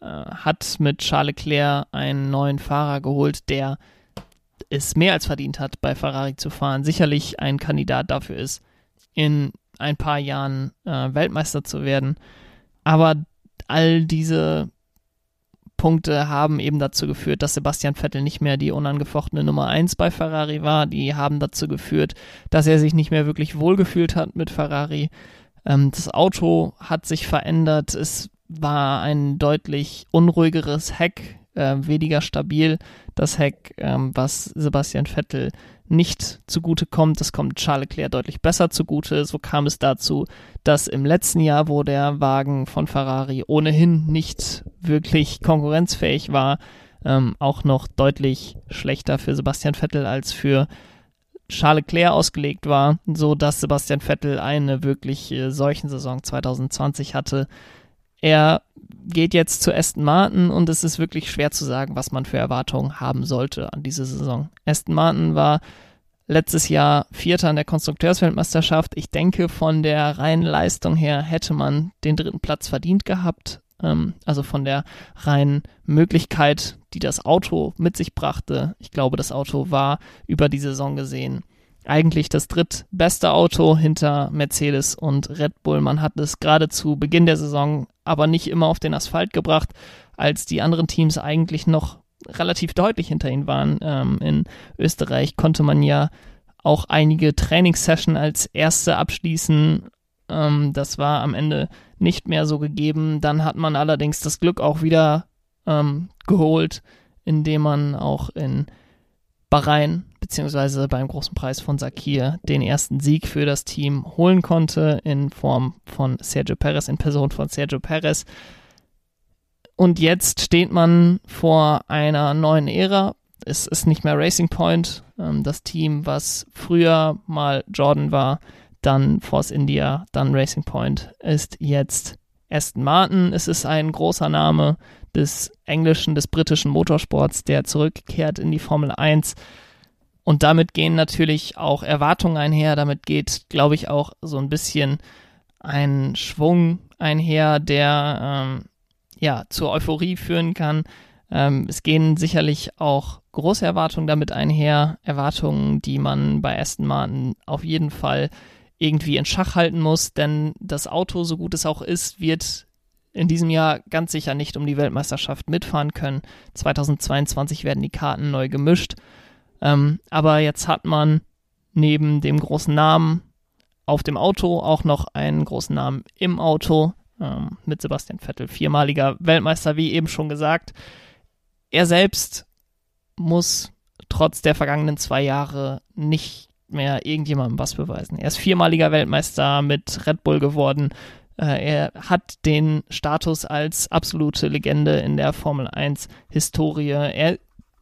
äh, hat mit Charles Leclerc einen neuen Fahrer geholt, der es mehr als verdient hat, bei Ferrari zu fahren, sicherlich ein Kandidat dafür ist, in ein paar Jahren äh, Weltmeister zu werden. Aber all diese Punkte haben eben dazu geführt, dass Sebastian Vettel nicht mehr die unangefochtene Nummer 1 bei Ferrari war. Die haben dazu geführt, dass er sich nicht mehr wirklich wohlgefühlt hat mit Ferrari. Ähm, das Auto hat sich verändert. Es war ein deutlich unruhigeres Heck äh, weniger stabil. Das Heck, ähm, was Sebastian Vettel nicht zugute kommt, das kommt Charles Leclerc deutlich besser zugute. So kam es dazu, dass im letzten Jahr, wo der Wagen von Ferrari ohnehin nicht wirklich konkurrenzfähig war, ähm, auch noch deutlich schlechter für Sebastian Vettel als für Charles Leclerc ausgelegt war, so dass Sebastian Vettel eine wirklich äh, solchen Saison 2020 hatte, er geht jetzt zu Aston Martin und es ist wirklich schwer zu sagen, was man für Erwartungen haben sollte an diese Saison. Aston Martin war letztes Jahr Vierter in der Konstrukteursweltmeisterschaft. Ich denke, von der reinen Leistung her hätte man den dritten Platz verdient gehabt. Ähm, also von der reinen Möglichkeit, die das Auto mit sich brachte. Ich glaube, das Auto war über die Saison gesehen eigentlich das drittbeste Auto hinter Mercedes und Red Bull. Man hat es gerade zu Beginn der Saison aber nicht immer auf den Asphalt gebracht, als die anderen Teams eigentlich noch relativ deutlich hinter ihnen waren. Ähm, in Österreich konnte man ja auch einige Trainingssessions als erste abschließen. Ähm, das war am Ende nicht mehr so gegeben. Dann hat man allerdings das Glück auch wieder ähm, geholt, indem man auch in Bahrain beziehungsweise beim großen Preis von Sakir den ersten Sieg für das Team holen konnte in Form von Sergio Perez, in Person von Sergio Perez. Und jetzt steht man vor einer neuen Ära. Es ist nicht mehr Racing Point, ähm, das Team, was früher mal Jordan war, dann Force India, dann Racing Point, ist jetzt Aston Martin. Es ist ein großer Name des englischen, des britischen Motorsports, der zurückkehrt in die Formel 1. Und damit gehen natürlich auch Erwartungen einher. Damit geht, glaube ich, auch so ein bisschen ein Schwung einher, der ähm, ja zur Euphorie führen kann. Ähm, es gehen sicherlich auch große Erwartungen damit einher, Erwartungen, die man bei Aston Martin auf jeden Fall irgendwie in Schach halten muss, denn das Auto, so gut es auch ist, wird in diesem Jahr ganz sicher nicht um die Weltmeisterschaft mitfahren können. 2022 werden die Karten neu gemischt. Ähm, aber jetzt hat man neben dem großen Namen auf dem Auto auch noch einen großen Namen im Auto ähm, mit Sebastian Vettel, viermaliger Weltmeister, wie eben schon gesagt. Er selbst muss trotz der vergangenen zwei Jahre nicht mehr irgendjemandem was beweisen. Er ist viermaliger Weltmeister mit Red Bull geworden. Äh, er hat den Status als absolute Legende in der Formel 1 Historie. Er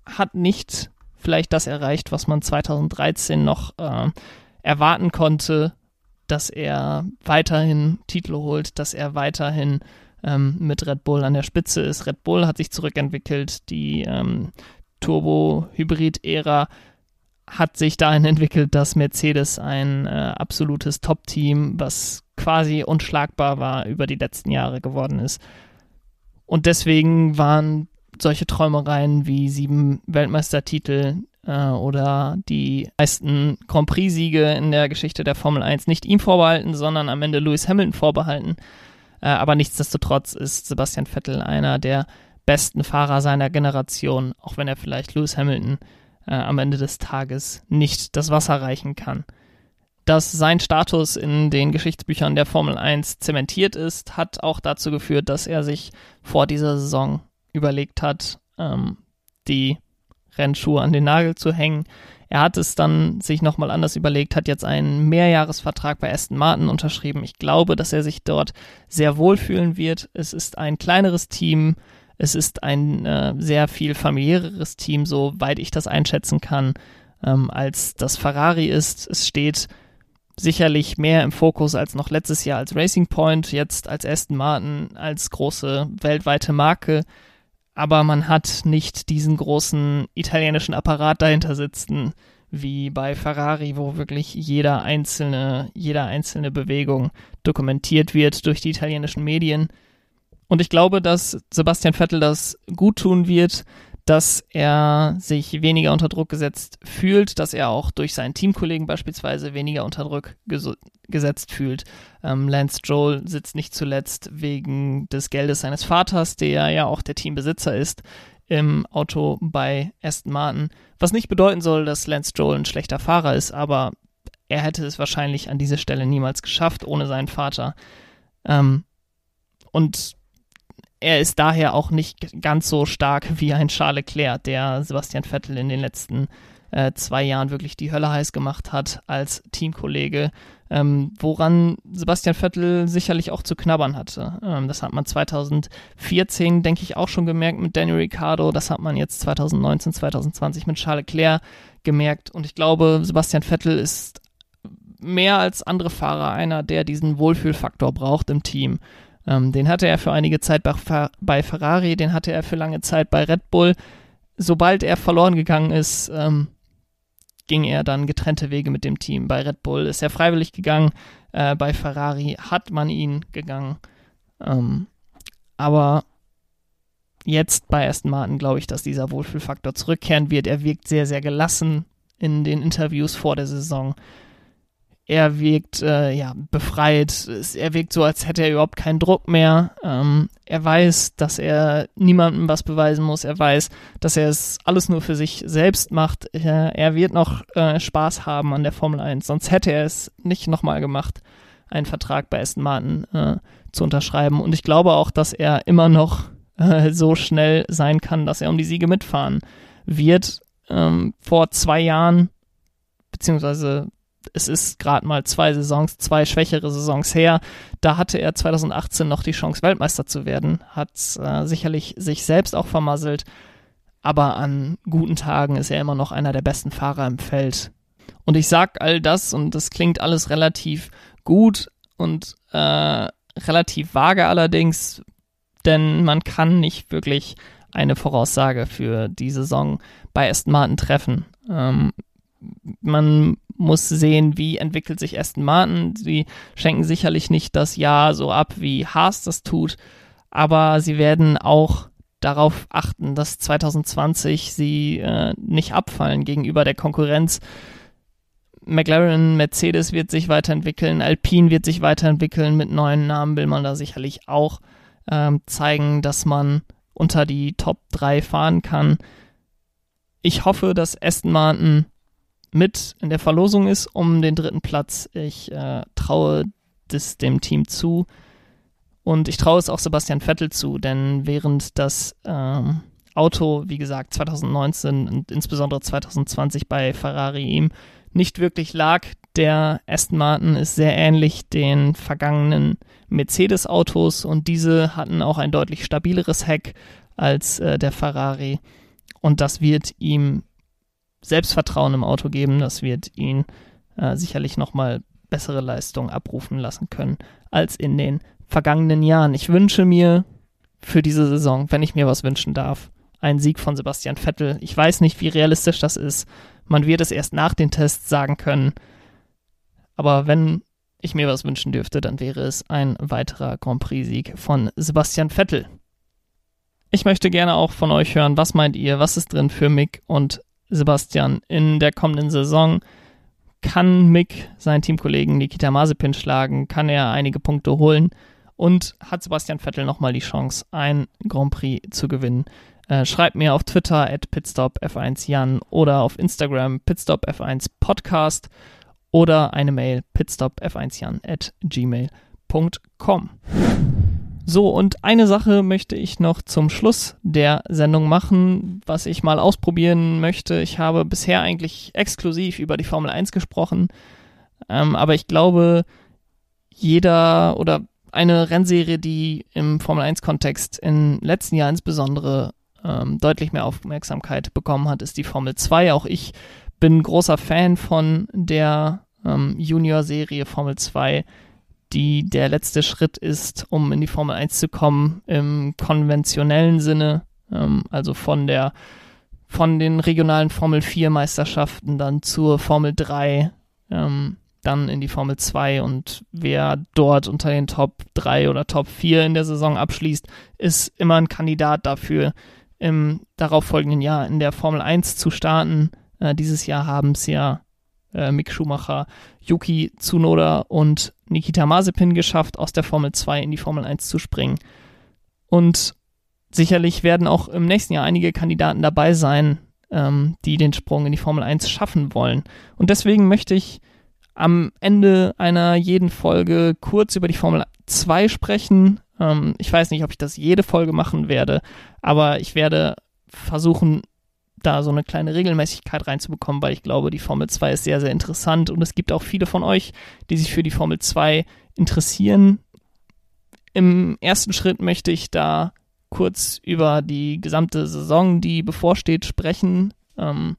hat nicht vielleicht das erreicht, was man 2013 noch äh, erwarten konnte, dass er weiterhin Titel holt, dass er weiterhin ähm, mit Red Bull an der Spitze ist. Red Bull hat sich zurückentwickelt, die ähm, Turbo-Hybrid-Ära hat sich dahin entwickelt, dass Mercedes ein äh, absolutes Top-Team, was quasi unschlagbar war, über die letzten Jahre geworden ist. Und deswegen waren solche Träumereien wie sieben Weltmeistertitel äh, oder die meisten Grand Prix-Siege in der Geschichte der Formel 1 nicht ihm vorbehalten, sondern am Ende Lewis Hamilton vorbehalten. Äh, aber nichtsdestotrotz ist Sebastian Vettel einer der besten Fahrer seiner Generation, auch wenn er vielleicht Lewis Hamilton äh, am Ende des Tages nicht das Wasser reichen kann. Dass sein Status in den Geschichtsbüchern der Formel 1 zementiert ist, hat auch dazu geführt, dass er sich vor dieser Saison überlegt hat, ähm, die Rennschuhe an den Nagel zu hängen. Er hat es dann sich nochmal anders überlegt, hat jetzt einen Mehrjahresvertrag bei Aston Martin unterschrieben. Ich glaube, dass er sich dort sehr wohlfühlen wird. Es ist ein kleineres Team. Es ist ein äh, sehr viel familiäreres Team, soweit ich das einschätzen kann, ähm, als das Ferrari ist. Es steht sicherlich mehr im Fokus als noch letztes Jahr als Racing Point, jetzt als Aston Martin, als große weltweite Marke aber man hat nicht diesen großen italienischen Apparat dahinter sitzen, wie bei Ferrari, wo wirklich jeder einzelne, jeder einzelne Bewegung dokumentiert wird durch die italienischen Medien. Und ich glaube, dass Sebastian Vettel das gut tun wird, dass er sich weniger unter Druck gesetzt fühlt, dass er auch durch seinen Teamkollegen beispielsweise weniger unter Druck ges gesetzt fühlt. Ähm, Lance Joel sitzt nicht zuletzt wegen des Geldes seines Vaters, der ja auch der Teambesitzer ist, im Auto bei Aston Martin. Was nicht bedeuten soll, dass Lance Joel ein schlechter Fahrer ist, aber er hätte es wahrscheinlich an dieser Stelle niemals geschafft ohne seinen Vater. Ähm, und er ist daher auch nicht ganz so stark wie ein Charles Leclerc, der Sebastian Vettel in den letzten äh, zwei Jahren wirklich die Hölle heiß gemacht hat als Teamkollege, ähm, woran Sebastian Vettel sicherlich auch zu knabbern hatte. Ähm, das hat man 2014, denke ich, auch schon gemerkt mit Daniel Ricciardo. Das hat man jetzt 2019, 2020 mit Charles Leclerc gemerkt. Und ich glaube, Sebastian Vettel ist mehr als andere Fahrer einer, der diesen Wohlfühlfaktor braucht im Team. Ähm, den hatte er für einige Zeit bei, bei, Ferrari, den hatte er für lange Zeit bei Red Bull. Sobald er verloren gegangen ist, ähm, ging er dann getrennte Wege mit dem Team. Bei Red Bull ist er freiwillig gegangen, äh, bei Ferrari hat man ihn gegangen. Ähm, aber jetzt bei Aston Martin glaube ich, dass dieser Wohlfühlfaktor zurückkehren wird. Er wirkt sehr, sehr gelassen in den Interviews vor der Saison er wirkt äh, ja befreit. Er wirkt so, als hätte er überhaupt keinen Druck mehr. Ähm, er weiß, dass er niemandem was beweisen muss. Er weiß, dass er es alles nur für sich selbst macht. Er, er wird noch äh, Spaß haben an der Formel 1. Sonst hätte er es nicht nochmal gemacht, einen Vertrag bei Aston Martin äh, zu unterschreiben. Und ich glaube auch, dass er immer noch äh, so schnell sein kann, dass er um die Siege mitfahren wird. Ähm, vor zwei Jahren beziehungsweise es ist gerade mal zwei Saisons, zwei schwächere Saisons her. Da hatte er 2018 noch die Chance, Weltmeister zu werden, hat äh, sicherlich sich selbst auch vermasselt, aber an guten Tagen ist er immer noch einer der besten Fahrer im Feld. Und ich sag all das und das klingt alles relativ gut und äh, relativ vage allerdings, denn man kann nicht wirklich eine Voraussage für die Saison bei Aston Martin treffen. Ähm, man muss sehen, wie entwickelt sich Aston Martin. Sie schenken sicherlich nicht das Jahr so ab, wie Haas das tut, aber sie werden auch darauf achten, dass 2020 sie äh, nicht abfallen gegenüber der Konkurrenz. McLaren, Mercedes wird sich weiterentwickeln, Alpine wird sich weiterentwickeln, mit neuen Namen will man da sicherlich auch ähm, zeigen, dass man unter die Top 3 fahren kann. Ich hoffe, dass Aston Martin mit in der Verlosung ist um den dritten Platz. Ich äh, traue das dem Team zu. Und ich traue es auch Sebastian Vettel zu, denn während das ähm, Auto, wie gesagt, 2019 und insbesondere 2020 bei Ferrari ihm nicht wirklich lag, der Aston Martin ist sehr ähnlich den vergangenen Mercedes-Autos und diese hatten auch ein deutlich stabileres Heck als äh, der Ferrari. Und das wird ihm Selbstvertrauen im Auto geben, das wird ihn äh, sicherlich nochmal bessere Leistung abrufen lassen können als in den vergangenen Jahren. Ich wünsche mir für diese Saison, wenn ich mir was wünschen darf, einen Sieg von Sebastian Vettel. Ich weiß nicht, wie realistisch das ist. Man wird es erst nach den Tests sagen können. Aber wenn ich mir was wünschen dürfte, dann wäre es ein weiterer Grand Prix-Sieg von Sebastian Vettel. Ich möchte gerne auch von euch hören, was meint ihr, was ist drin für Mick und Sebastian in der kommenden Saison? Kann Mick seinen Teamkollegen Nikita Mazepin schlagen? Kann er einige Punkte holen? Und hat Sebastian Vettel nochmal die Chance, ein Grand Prix zu gewinnen? Äh, schreibt mir auf Twitter at pitstopf1jan oder auf Instagram pitstopf1podcast oder eine Mail pitstopf1jan at gmail.com. So, und eine Sache möchte ich noch zum Schluss der Sendung machen, was ich mal ausprobieren möchte. Ich habe bisher eigentlich exklusiv über die Formel 1 gesprochen, ähm, aber ich glaube, jeder oder eine Rennserie, die im Formel 1-Kontext im letzten Jahr insbesondere ähm, deutlich mehr Aufmerksamkeit bekommen hat, ist die Formel 2. Auch ich bin großer Fan von der ähm, Junior-Serie Formel 2, die der letzte Schritt ist, um in die Formel 1 zu kommen, im konventionellen Sinne, ähm, also von der von den regionalen Formel 4 Meisterschaften dann zur Formel 3, ähm, dann in die Formel 2 und wer dort unter den Top 3 oder Top 4 in der Saison abschließt, ist immer ein Kandidat dafür, im darauffolgenden Jahr in der Formel 1 zu starten. Äh, dieses Jahr haben es ja äh, Mick Schumacher, Yuki Tsunoda und Nikita Mazepin geschafft, aus der Formel 2 in die Formel 1 zu springen. Und sicherlich werden auch im nächsten Jahr einige Kandidaten dabei sein, ähm, die den Sprung in die Formel 1 schaffen wollen. Und deswegen möchte ich am Ende einer jeden Folge kurz über die Formel 2 sprechen. Ähm, ich weiß nicht, ob ich das jede Folge machen werde, aber ich werde versuchen, da so eine kleine Regelmäßigkeit reinzubekommen, weil ich glaube, die Formel 2 ist sehr, sehr interessant und es gibt auch viele von euch, die sich für die Formel 2 interessieren. Im ersten Schritt möchte ich da kurz über die gesamte Saison, die bevorsteht, sprechen. Ähm,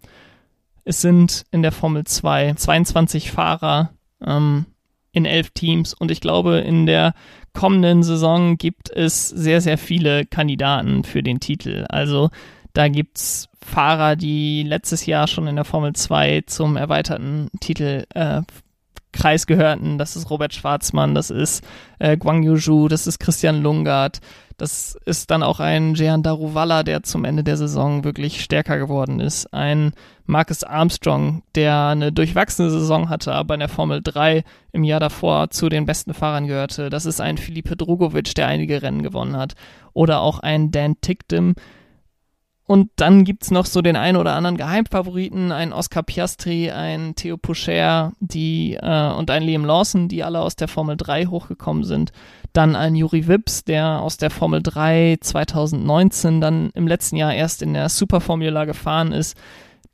es sind in der Formel 2 22 Fahrer ähm, in elf Teams und ich glaube, in der kommenden Saison gibt es sehr, sehr viele Kandidaten für den Titel. Also da gibt es Fahrer, die letztes Jahr schon in der Formel 2 zum erweiterten Titel äh, gehörten. Das ist Robert Schwarzmann, das ist äh, Guang Yuzhu, das ist Christian Lungard, das ist dann auch ein Jean Daruvala, der zum Ende der Saison wirklich stärker geworden ist. Ein Marcus Armstrong, der eine durchwachsene Saison hatte, aber in der Formel 3 im Jahr davor zu den besten Fahrern gehörte. Das ist ein Filipe Drogovic, der einige Rennen gewonnen hat. Oder auch ein Dan Tickdem, und dann gibt's noch so den einen oder anderen Geheimfavoriten, ein Oscar Piastri, ein Theo Pocher, die äh, und ein Liam Lawson, die alle aus der Formel 3 hochgekommen sind. Dann ein Juri Wips, der aus der Formel 3 2019 dann im letzten Jahr erst in der Superformula gefahren ist,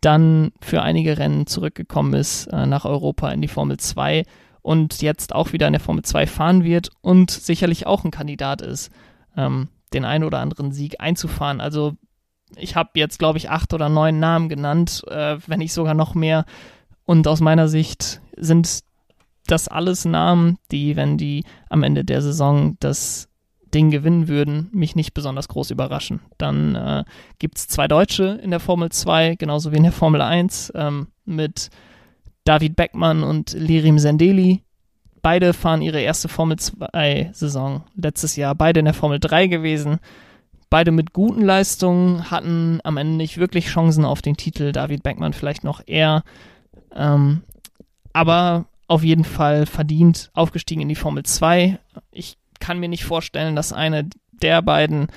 dann für einige Rennen zurückgekommen ist äh, nach Europa in die Formel 2 und jetzt auch wieder in der Formel 2 fahren wird und sicherlich auch ein Kandidat ist, ähm, den einen oder anderen Sieg einzufahren. Also ich habe jetzt, glaube ich, acht oder neun Namen genannt, äh, wenn nicht sogar noch mehr. Und aus meiner Sicht sind das alles Namen, die, wenn die am Ende der Saison das Ding gewinnen würden, mich nicht besonders groß überraschen. Dann äh, gibt es zwei Deutsche in der Formel 2, genauso wie in der Formel 1, ähm, mit David Beckmann und Lirim Sendeli. Beide fahren ihre erste Formel 2-Saison letztes Jahr, beide in der Formel 3 gewesen. Beide mit guten Leistungen hatten am Ende nicht wirklich Chancen auf den Titel. David Beckmann vielleicht noch eher. Ähm, aber auf jeden Fall verdient aufgestiegen in die Formel 2. Ich kann mir nicht vorstellen, dass eine der beiden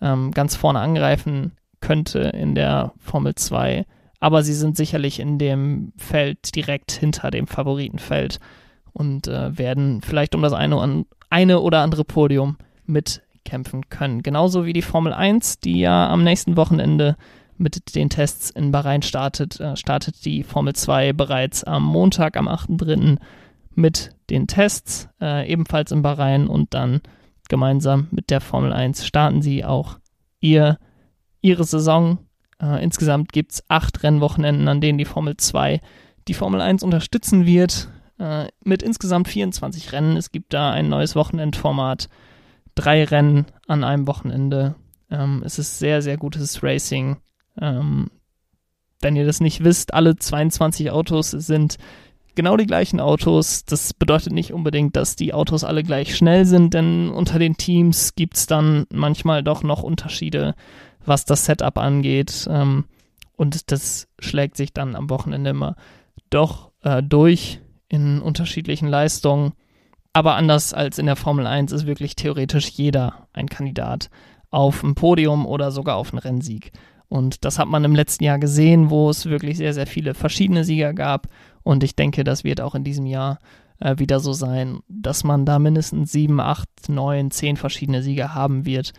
ähm, ganz vorne angreifen könnte in der Formel 2. Aber sie sind sicherlich in dem Feld direkt hinter dem Favoritenfeld und äh, werden vielleicht um das eine, eine oder andere Podium mitkämpfen können. Genauso wie die Formel 1, die ja am nächsten Wochenende mit den Tests in Bahrain startet, äh, startet die Formel 2 bereits am Montag, am 8.3. mit den Tests, äh, ebenfalls in Bahrain und dann gemeinsam mit der Formel 1 starten sie auch ihr, ihre Saison. Äh, insgesamt gibt es acht Rennwochenenden, an denen die Formel 2 die Formel 1 unterstützen wird, äh, mit insgesamt 24 Rennen. Es gibt da ein neues Wochenendformat, drei Rennen an einem Wochenende. Ähm, es ist sehr, sehr gutes Racing. Ähm, wenn ihr das nicht wisst, alle 22 Autos sind genau die gleichen Autos. Das bedeutet nicht unbedingt, dass die Autos alle gleich schnell sind, denn unter den Teams gibt es dann manchmal doch noch Unterschiede, was das Setup angeht. Ähm, und das schlägt sich dann am Wochenende immer doch äh, durch in unterschiedlichen Leistungen. Aber anders als in der Formel 1 ist wirklich theoretisch jeder ein Kandidat auf ein Podium oder sogar auf einen Rennsieg. Und das hat man im letzten Jahr gesehen, wo es wirklich sehr, sehr viele verschiedene Sieger gab. Und ich denke, das wird auch in diesem Jahr äh, wieder so sein, dass man da mindestens sieben, acht, neun, zehn verschiedene Sieger haben wird.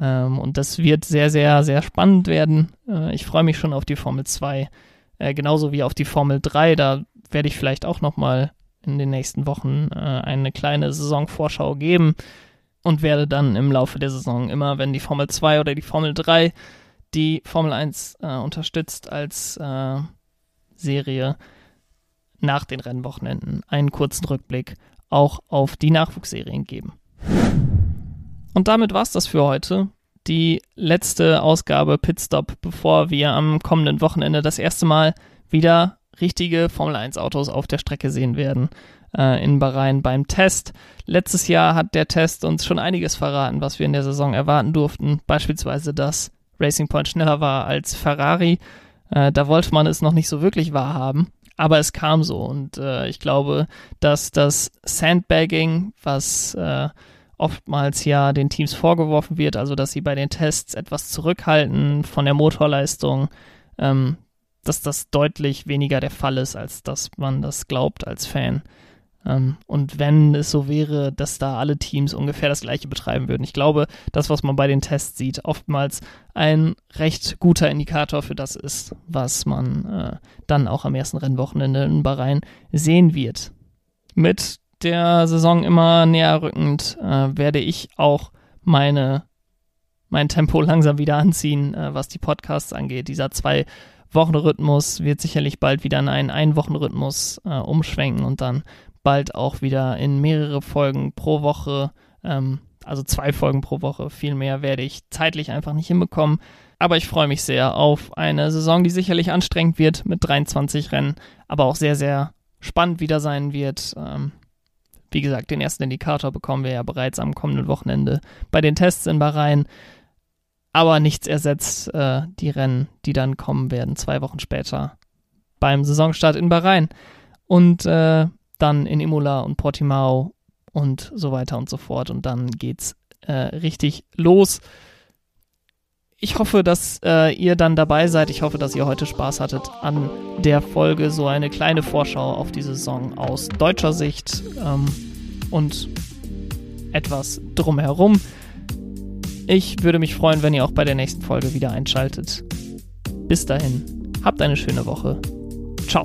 Ähm, und das wird sehr, sehr, sehr spannend werden. Äh, ich freue mich schon auf die Formel 2, äh, genauso wie auf die Formel 3. Da werde ich vielleicht auch nochmal in den nächsten Wochen äh, eine kleine Saisonvorschau geben und werde dann im Laufe der Saison immer, wenn die Formel 2 oder die Formel 3 die Formel 1 äh, unterstützt als äh, Serie nach den Rennwochenenden einen kurzen Rückblick auch auf die Nachwuchsserien geben. Und damit war es das für heute. Die letzte Ausgabe Pitstop, bevor wir am kommenden Wochenende das erste Mal wieder richtige Formel 1 Autos auf der Strecke sehen werden äh, in Bahrain beim Test. Letztes Jahr hat der Test uns schon einiges verraten, was wir in der Saison erwarten durften. Beispielsweise, dass Racing Point schneller war als Ferrari. Äh, da wollte man es noch nicht so wirklich wahrhaben, aber es kam so und äh, ich glaube, dass das Sandbagging, was äh, oftmals ja den Teams vorgeworfen wird, also dass sie bei den Tests etwas zurückhalten von der Motorleistung, ähm, dass das deutlich weniger der Fall ist, als dass man das glaubt als Fan. Ähm, und wenn es so wäre, dass da alle Teams ungefähr das gleiche betreiben würden. Ich glaube, das, was man bei den Tests sieht, oftmals ein recht guter Indikator für das ist, was man äh, dann auch am ersten Rennwochenende in Bahrain sehen wird. Mit der Saison immer näher rückend äh, werde ich auch meine mein Tempo langsam wieder anziehen, äh, was die Podcasts angeht. Dieser zwei Wochenrhythmus wird sicherlich bald wieder in einen Ein-Wochen-Rhythmus äh, umschwenken und dann bald auch wieder in mehrere Folgen pro Woche, ähm, also zwei Folgen pro Woche. Viel mehr werde ich zeitlich einfach nicht hinbekommen. Aber ich freue mich sehr auf eine Saison, die sicherlich anstrengend wird mit 23 Rennen, aber auch sehr, sehr spannend wieder sein wird. Ähm, wie gesagt, den ersten Indikator bekommen wir ja bereits am kommenden Wochenende bei den Tests in Bahrain. Aber nichts ersetzt äh, die Rennen, die dann kommen werden, zwei Wochen später beim Saisonstart in Bahrain. Und äh, dann in Imola und Portimao und so weiter und so fort. Und dann geht's äh, richtig los. Ich hoffe, dass äh, ihr dann dabei seid. Ich hoffe, dass ihr heute Spaß hattet an der Folge. So eine kleine Vorschau auf die Saison aus deutscher Sicht ähm, und etwas drumherum. Ich würde mich freuen, wenn ihr auch bei der nächsten Folge wieder einschaltet. Bis dahin, habt eine schöne Woche. Ciao.